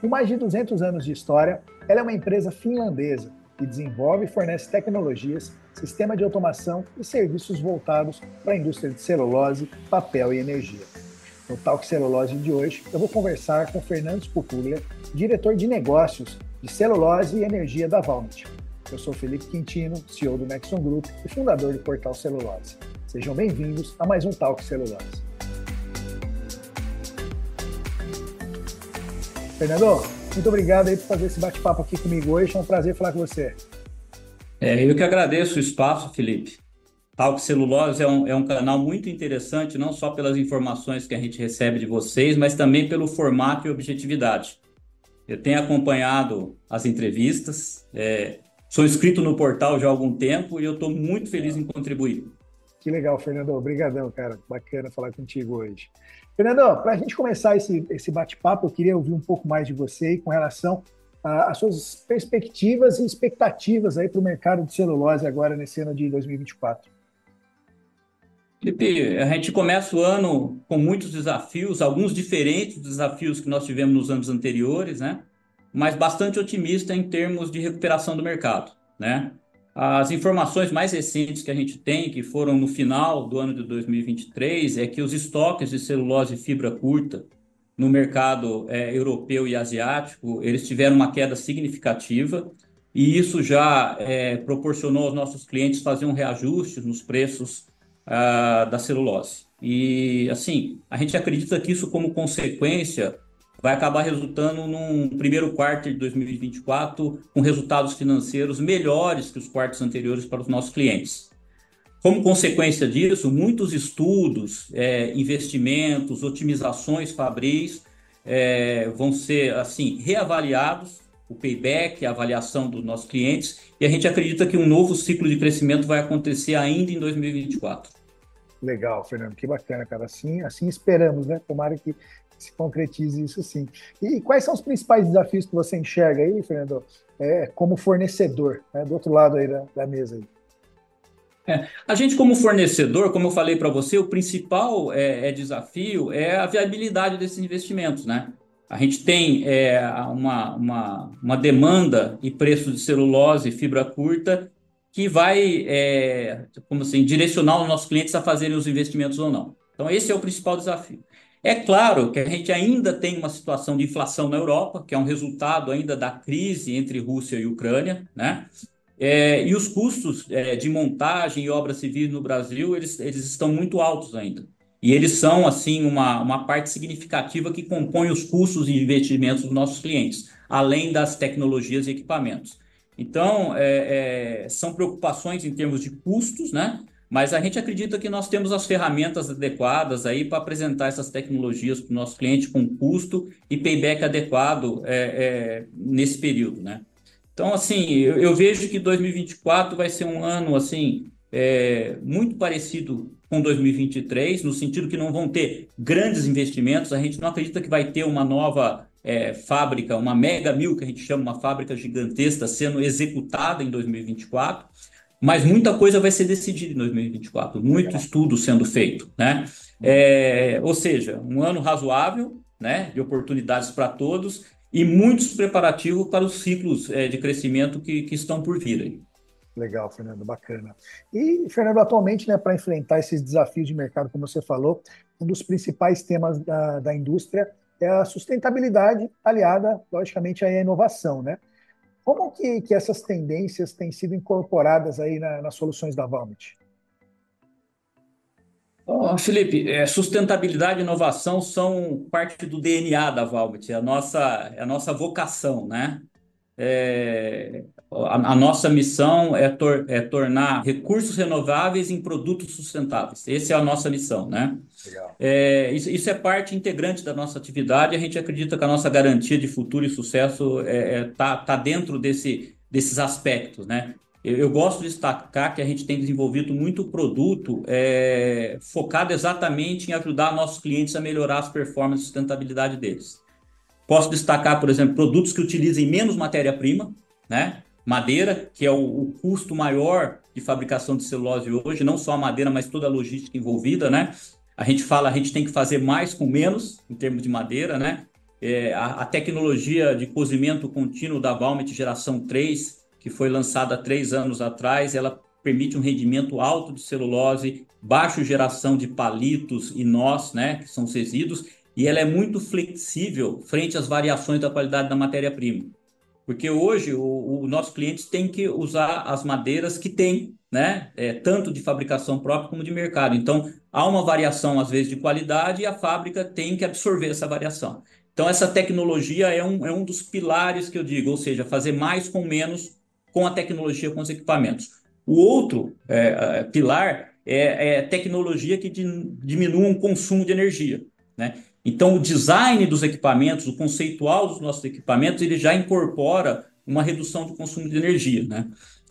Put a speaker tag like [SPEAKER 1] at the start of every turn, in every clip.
[SPEAKER 1] Com mais de 200 anos de história, ela é uma empresa finlandesa que desenvolve e fornece tecnologias, sistema de automação e serviços voltados para a indústria de celulose, papel e energia. No Talk Celulose de hoje, eu vou conversar com Fernando Spupuglia, diretor de negócios de celulose e energia da Valmet. Eu sou Felipe Quintino, CEO do Nexon Group e fundador do portal Celulose. Sejam bem-vindos a mais um Talk Celulose. Fernando, muito obrigado aí por fazer esse bate-papo aqui comigo hoje. É um prazer falar com você.
[SPEAKER 2] É, eu que agradeço o espaço, Felipe. Talk Celulose é um, é um canal muito interessante, não só pelas informações que a gente recebe de vocês, mas também pelo formato e objetividade. Eu tenho acompanhado as entrevistas, é, sou inscrito no portal já há algum tempo e eu estou muito feliz em contribuir.
[SPEAKER 1] Que legal, Fernando. Obrigadão, cara. Bacana falar contigo hoje. Fernando, para a gente começar esse, esse bate-papo, eu queria ouvir um pouco mais de você com relação às suas perspectivas e expectativas aí para o mercado de celulose agora nesse ano de 2024.
[SPEAKER 2] Felipe, a gente começa o ano com muitos desafios, alguns diferentes dos desafios que nós tivemos nos anos anteriores, né? Mas bastante otimista em termos de recuperação do mercado, né? As informações mais recentes que a gente tem, que foram no final do ano de 2023, é que os estoques de celulose e fibra curta no mercado é, europeu e asiático, eles tiveram uma queda significativa e isso já é, proporcionou aos nossos clientes fazer um reajuste nos preços uh, da celulose. E, assim, a gente acredita que isso, como consequência, vai acabar resultando num primeiro quarto de 2024 com resultados financeiros melhores que os quartos anteriores para os nossos clientes. Como consequência disso, muitos estudos, é, investimentos, otimizações fabris é, vão ser assim reavaliados, o payback, a avaliação dos nossos clientes, e a gente acredita que um novo ciclo de crescimento vai acontecer ainda em 2024.
[SPEAKER 1] Legal, Fernando, que bacana, cara. Assim, assim esperamos, né? Tomara que se concretize isso sim. E quais são os principais desafios que você enxerga aí, Fernando, é, como fornecedor, né, do outro lado aí da, da mesa? Aí?
[SPEAKER 2] É, a gente, como fornecedor, como eu falei para você, o principal é, é, desafio é a viabilidade desses investimentos, né? A gente tem é, uma, uma, uma demanda e preço de celulose e fibra curta que vai, é, como assim, direcionar os nossos clientes a fazerem os investimentos ou não. Então, esse é o principal desafio. É claro que a gente ainda tem uma situação de inflação na Europa, que é um resultado ainda da crise entre Rússia e Ucrânia, né? É, e os custos é, de montagem e obras civis no Brasil, eles, eles estão muito altos ainda. E eles são, assim, uma, uma parte significativa que compõe os custos e investimentos dos nossos clientes, além das tecnologias e equipamentos. Então, é, é são preocupações em termos de custos, né? Mas a gente acredita que nós temos as ferramentas adequadas aí para apresentar essas tecnologias para o nosso cliente com custo e payback adequado é, é, nesse período, né? Então, assim, eu, eu, vejo que 2024 vai ser um ano, assim, é, muito parecido com 2023, no sentido que não vão ter grandes investimentos, a gente não acredita que vai ter uma nova é, fábrica, uma mega mil, que a gente chama uma fábrica gigantesca, sendo executada em 2024, mas muita coisa vai ser decidida em 2024, muito estudo sendo feito, né? É, ou seja, um ano razoável, né, de oportunidades para todos e muitos preparativos para os ciclos é, de crescimento que, que estão por vir aí.
[SPEAKER 1] Legal, Fernando, bacana. E, Fernando, atualmente, né, para enfrentar esses desafios de mercado, como você falou, um dos principais temas da, da indústria é a sustentabilidade aliada, logicamente, à inovação, né? Como que, que essas tendências têm sido incorporadas aí na, nas soluções da Valmet?
[SPEAKER 2] Oh, Felipe, é, sustentabilidade e inovação são parte do DNA da Valmet, é a nossa, é a nossa vocação, né? É, a, a, nossa missão é, tor é, tornar recursos renováveis em produtos sustentáveis. Essa é a nossa missão, né? É, isso, isso, é parte integrante da nossa atividade. A gente acredita que a nossa garantia de futuro e sucesso está é, é, tá, dentro desse, desses aspectos, né? Eu, eu, gosto de destacar que a gente tem desenvolvido muito produto é, focado exatamente em ajudar nossos clientes a melhorar as performances e sustentabilidade deles. Posso destacar, por exemplo, produtos que utilizem menos matéria-prima, né? Madeira, que é o, o, custo maior de fabricação de celulose hoje, não só a madeira, mas toda a logística envolvida, né? A gente fala, a gente tem que fazer mais com menos, em termos de madeira, né? é, a, a, tecnologia de cozimento contínuo da Valmet geração 3, que foi lançada três anos atrás, ela permite um rendimento alto de celulose, baixa geração de palitos e nós, né, que são os resíduos, e ela é muito flexível frente às variações da qualidade da matéria-prima. Porque hoje o, o nosso cliente tem que usar as madeiras que tem, né? É, tanto de fabricação própria como de mercado. Então, há uma variação, às vezes, de qualidade e a fábrica tem que absorver essa variação. Então, essa tecnologia é um, é um dos pilares que eu digo, ou seja, fazer mais com menos com a tecnologia, com os equipamentos. O outro é, é pilar é, é tecnologia que diminua o consumo de energia. Né? Então, o design dos equipamentos, o conceitual dos nossos equipamentos, ele já incorpora uma redução do consumo de energia. Né?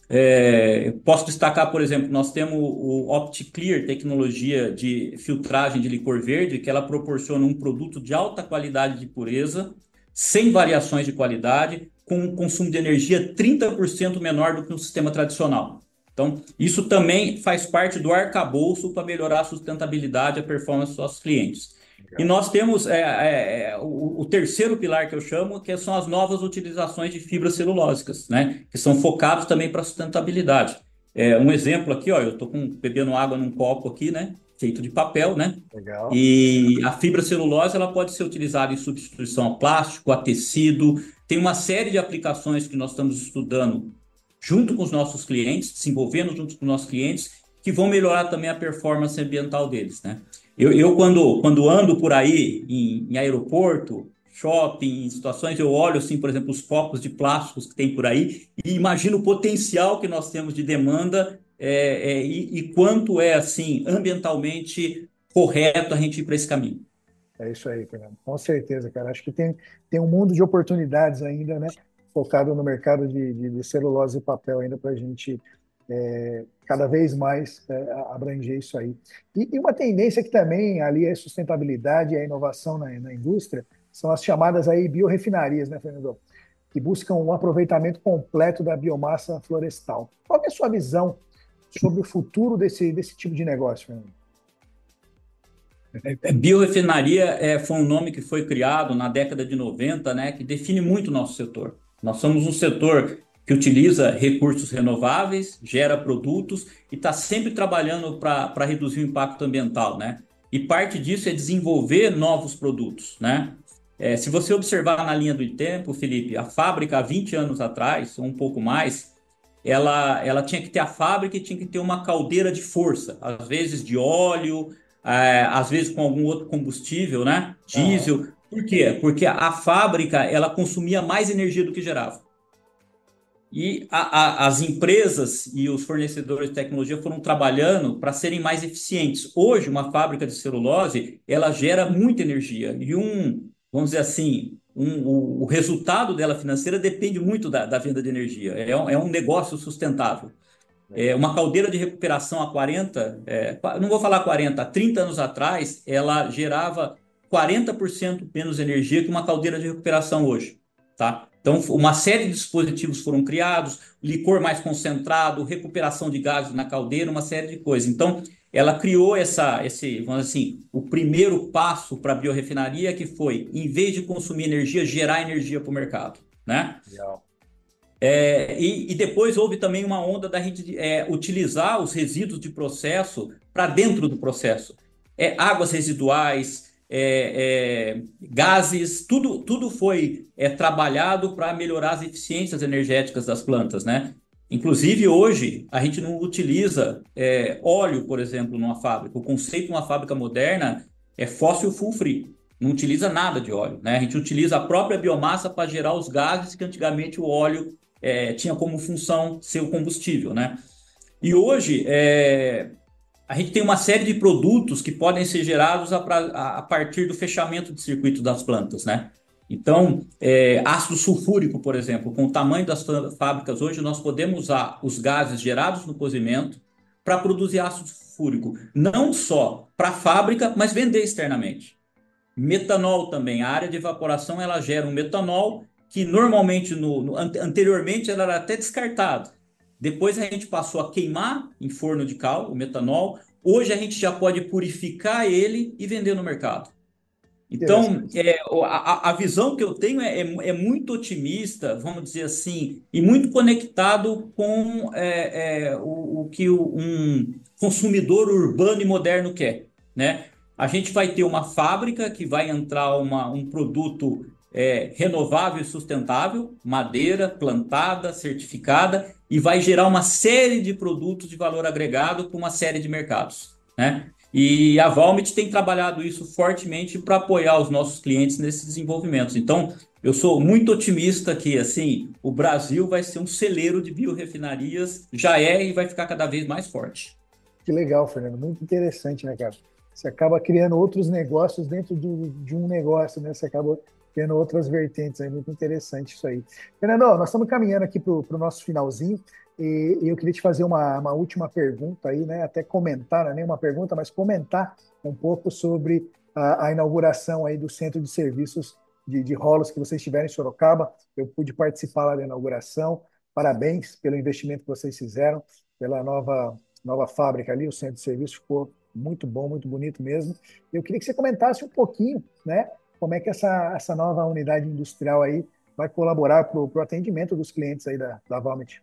[SPEAKER 2] É, posso destacar, por exemplo, nós temos o OptiClear, tecnologia de filtragem de licor verde, que ela proporciona um produto de alta qualidade de pureza, sem variações de qualidade, com um consumo de energia 30% menor do que um sistema tradicional. Então, isso também faz parte do arcabouço para melhorar a sustentabilidade e a performance dos nossos clientes. E nós temos é, é, é, o, o, terceiro pilar que eu chamo, que são as novas utilizações de fibras celulósicas, né? Que são focados também para sustentabilidade. É, um exemplo aqui, ó, eu estou bebendo água num copo aqui, né? Feito de papel, né? Legal. E a fibra celulose ela pode ser utilizada em substituição a plástico, a tecido. Tem uma série de aplicações que nós estamos estudando junto com os nossos clientes, desenvolvendo junto com os nossos clientes, que vão melhorar também a performance ambiental deles, né? Eu, eu quando, quando ando por aí em, em aeroporto, shopping, em situações, eu olho, assim, por exemplo, os copos de plásticos que tem por aí e imagino o potencial que nós temos de demanda é, é, e, e, quanto é, assim, ambientalmente correto a gente ir para esse caminho.
[SPEAKER 1] É isso aí, Fernando. Com certeza, cara. Acho que tem, tem um mundo de oportunidades ainda, né? Focado no mercado de, de, de celulose e papel ainda para a gente é, cada vez mais é, abranger isso aí. E, e, uma tendência que também ali é sustentabilidade e a inovação na, na indústria são as chamadas aí biorefinarias, né, Fernando? Que buscam um aproveitamento completo da biomassa florestal. Qual é a sua visão sobre o futuro desse, desse tipo de negócio, Fernando?
[SPEAKER 2] É, é, biorefinaria é, foi um nome que foi criado na década de 90, né, que define muito o nosso setor. Nós somos um setor que utiliza recursos renováveis, gera produtos e está sempre trabalhando para reduzir o impacto ambiental, né? E parte disso é desenvolver novos produtos, né? É, se você observar na linha do tempo, Felipe, a fábrica há 20 anos atrás, ou um pouco mais, ela, ela tinha que ter a fábrica e tinha que ter uma caldeira de força, às vezes de óleo, é, às vezes com algum outro combustível, né? Diesel. Por quê? Porque a fábrica ela consumia mais energia do que gerava. E a, a, as empresas e os fornecedores de tecnologia foram trabalhando para serem mais eficientes. Hoje, uma fábrica de celulose, ela gera muita energia. E um, vamos dizer assim, um, o, o, resultado dela financeira depende muito da, da venda de energia. É, é, um negócio sustentável. É, uma caldeira de recuperação há 40, é, não vou falar 40, há 30 anos atrás, ela gerava 40% menos energia que uma caldeira de recuperação hoje. Tá? Então, uma série de dispositivos foram criados, licor mais concentrado, recuperação de gases na caldeira, uma série de coisas. Então, ela criou essa, esse, vamos assim, o primeiro passo para a biorefinaria, que foi, em vez de consumir energia, gerar energia para o mercado, né? É, e, e, depois houve também uma onda da gente é, utilizar os resíduos de processo para dentro do processo. É, águas residuais, é, é, gases, tudo, tudo foi é, trabalhado para melhorar as eficiências energéticas das plantas, né? Inclusive, hoje, a gente não utiliza é, óleo, por exemplo, numa fábrica. O conceito de uma fábrica moderna é fóssil full free. Não utiliza nada de óleo, né? A gente utiliza a própria biomassa para gerar os gases que antigamente o óleo é, tinha como função ser o combustível, né? E hoje, é, a gente tem uma série de produtos que podem ser gerados a, a, partir do fechamento de circuito das plantas, né? Então, é, ácido sulfúrico, por exemplo, com o tamanho das fábricas hoje, nós podemos usar os gases gerados no cozimento para produzir ácido sulfúrico, não só para a fábrica, mas vender externamente. Metanol também, a área de evaporação ela gera um metanol que normalmente, no, no anteriormente, era até descartado. Depois a gente passou a queimar em forno de cal o metanol. Hoje a gente já pode purificar ele e vender no mercado. Então, é, a, a, visão que eu tenho é, é, é, muito otimista, vamos dizer assim, e muito conectado com é, é o, o, que um consumidor urbano e moderno quer. Né? A gente vai ter uma fábrica que vai entrar uma, um produto é, renovável e sustentável, madeira plantada, certificada, e vai gerar uma série de produtos de valor agregado com uma série de mercados. Né? E a Valmet tem trabalhado isso fortemente para apoiar os nossos clientes nesses desenvolvimentos. Então, eu sou muito otimista que assim o Brasil vai ser um celeiro de biorefinarias, já é e vai ficar cada vez mais forte.
[SPEAKER 1] Que legal, Fernando. Muito interessante, né, cara? Você acaba criando outros negócios dentro de, de um negócio, né? Você acaba tendo outras vertentes aí, muito interessante isso aí. Fernando, nós estamos caminhando aqui para o nosso finalzinho e, eu queria te fazer uma, uma última pergunta aí, né? Até comentar, não é nem uma pergunta, mas comentar um pouco sobre a, a inauguração aí do Centro de Serviços de, de Rolos que vocês tiveram em Sorocaba. Eu pude participar lá da inauguração. Parabéns pelo investimento que vocês fizeram, pela nova, nova fábrica ali, o Centro de Serviços ficou muito bom, muito bonito mesmo. Eu queria que você comentasse um pouquinho, né, como é que essa, essa nova unidade industrial aí vai colaborar para o atendimento dos clientes aí da, da Valmet.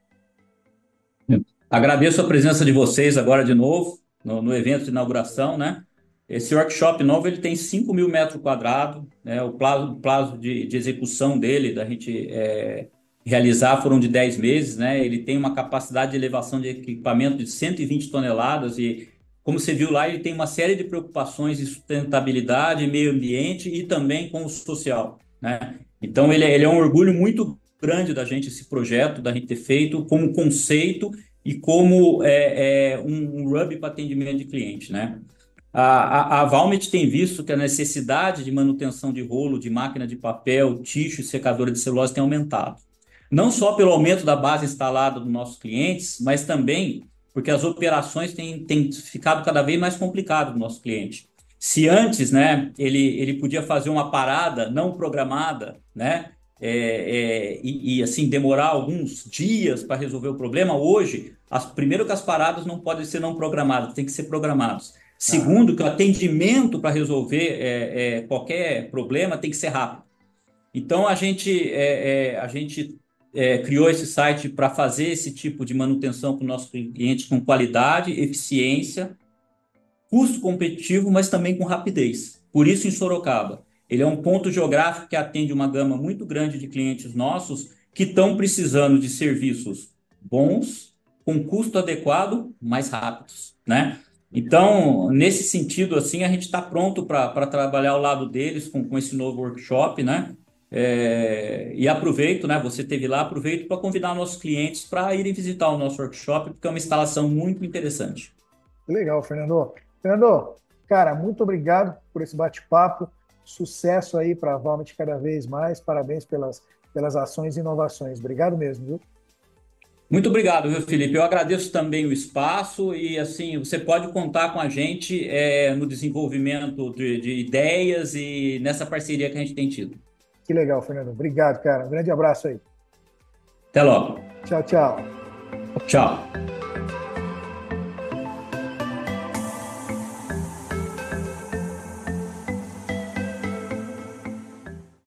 [SPEAKER 2] Agradeço a presença de vocês agora de novo no, no evento de inauguração, né? Esse workshop novo ele tem 5 mil metros quadrados, né? O prazo, o prazo de, de execução dele, da gente é, realizar, foram de 10 meses, né? Ele tem uma capacidade de elevação de equipamento de 120 toneladas e como você viu lá, ele tem uma série de preocupações de sustentabilidade, meio ambiente e também com o social. Né? Então, ele é, ele é um orgulho muito grande da gente, esse projeto, da gente ter feito como conceito e como é, é um, um hub para atendimento de cliente. Né? A, a, a Valmet tem visto que a necessidade de manutenção de rolo, de máquina de papel, ticho e secadora de celulose tem aumentado. Não só pelo aumento da base instalada dos nossos clientes, mas também porque as operações têm, têm ficado cada vez mais complicado do nosso cliente. Se antes, né, ele, ele podia fazer uma parada não programada, né, é, é, e, e, assim demorar alguns dias para resolver o problema, hoje, as, primeiro que as paradas não podem ser não programadas, tem que ser programados. Segundo, ah. que o atendimento para resolver é, é, qualquer problema tem que ser rápido. Então a gente, é, é, a gente é, criou esse site para fazer esse tipo de manutenção para os nossos clientes com qualidade, eficiência, custo competitivo, mas também com rapidez. Por isso, em Sorocaba, ele é um ponto geográfico que atende uma gama muito grande de clientes nossos que estão precisando de serviços bons, com custo adequado, mais rápidos, né? Então, nesse sentido, assim, a gente está pronto para trabalhar ao lado deles com, com esse novo workshop, né? É, e aproveito, né? Você teve lá, aproveito para convidar nossos clientes para irem visitar o nosso workshop, porque é uma instalação muito interessante.
[SPEAKER 1] Legal, Fernando. Fernando, cara, muito obrigado por esse bate-papo. Sucesso aí para a Valmet cada vez mais. Parabéns pelas, pelas ações e inovações. Obrigado mesmo, viu?
[SPEAKER 2] Muito obrigado, viu, Felipe? Eu agradeço também o espaço e, assim, você pode contar com a gente é, no desenvolvimento de, de ideias e nessa parceria que a gente tem tido.
[SPEAKER 1] Que legal, Fernando. Obrigado, cara. Um grande abraço aí.
[SPEAKER 2] Até logo.
[SPEAKER 1] Tchau, tchau.
[SPEAKER 2] Tchau.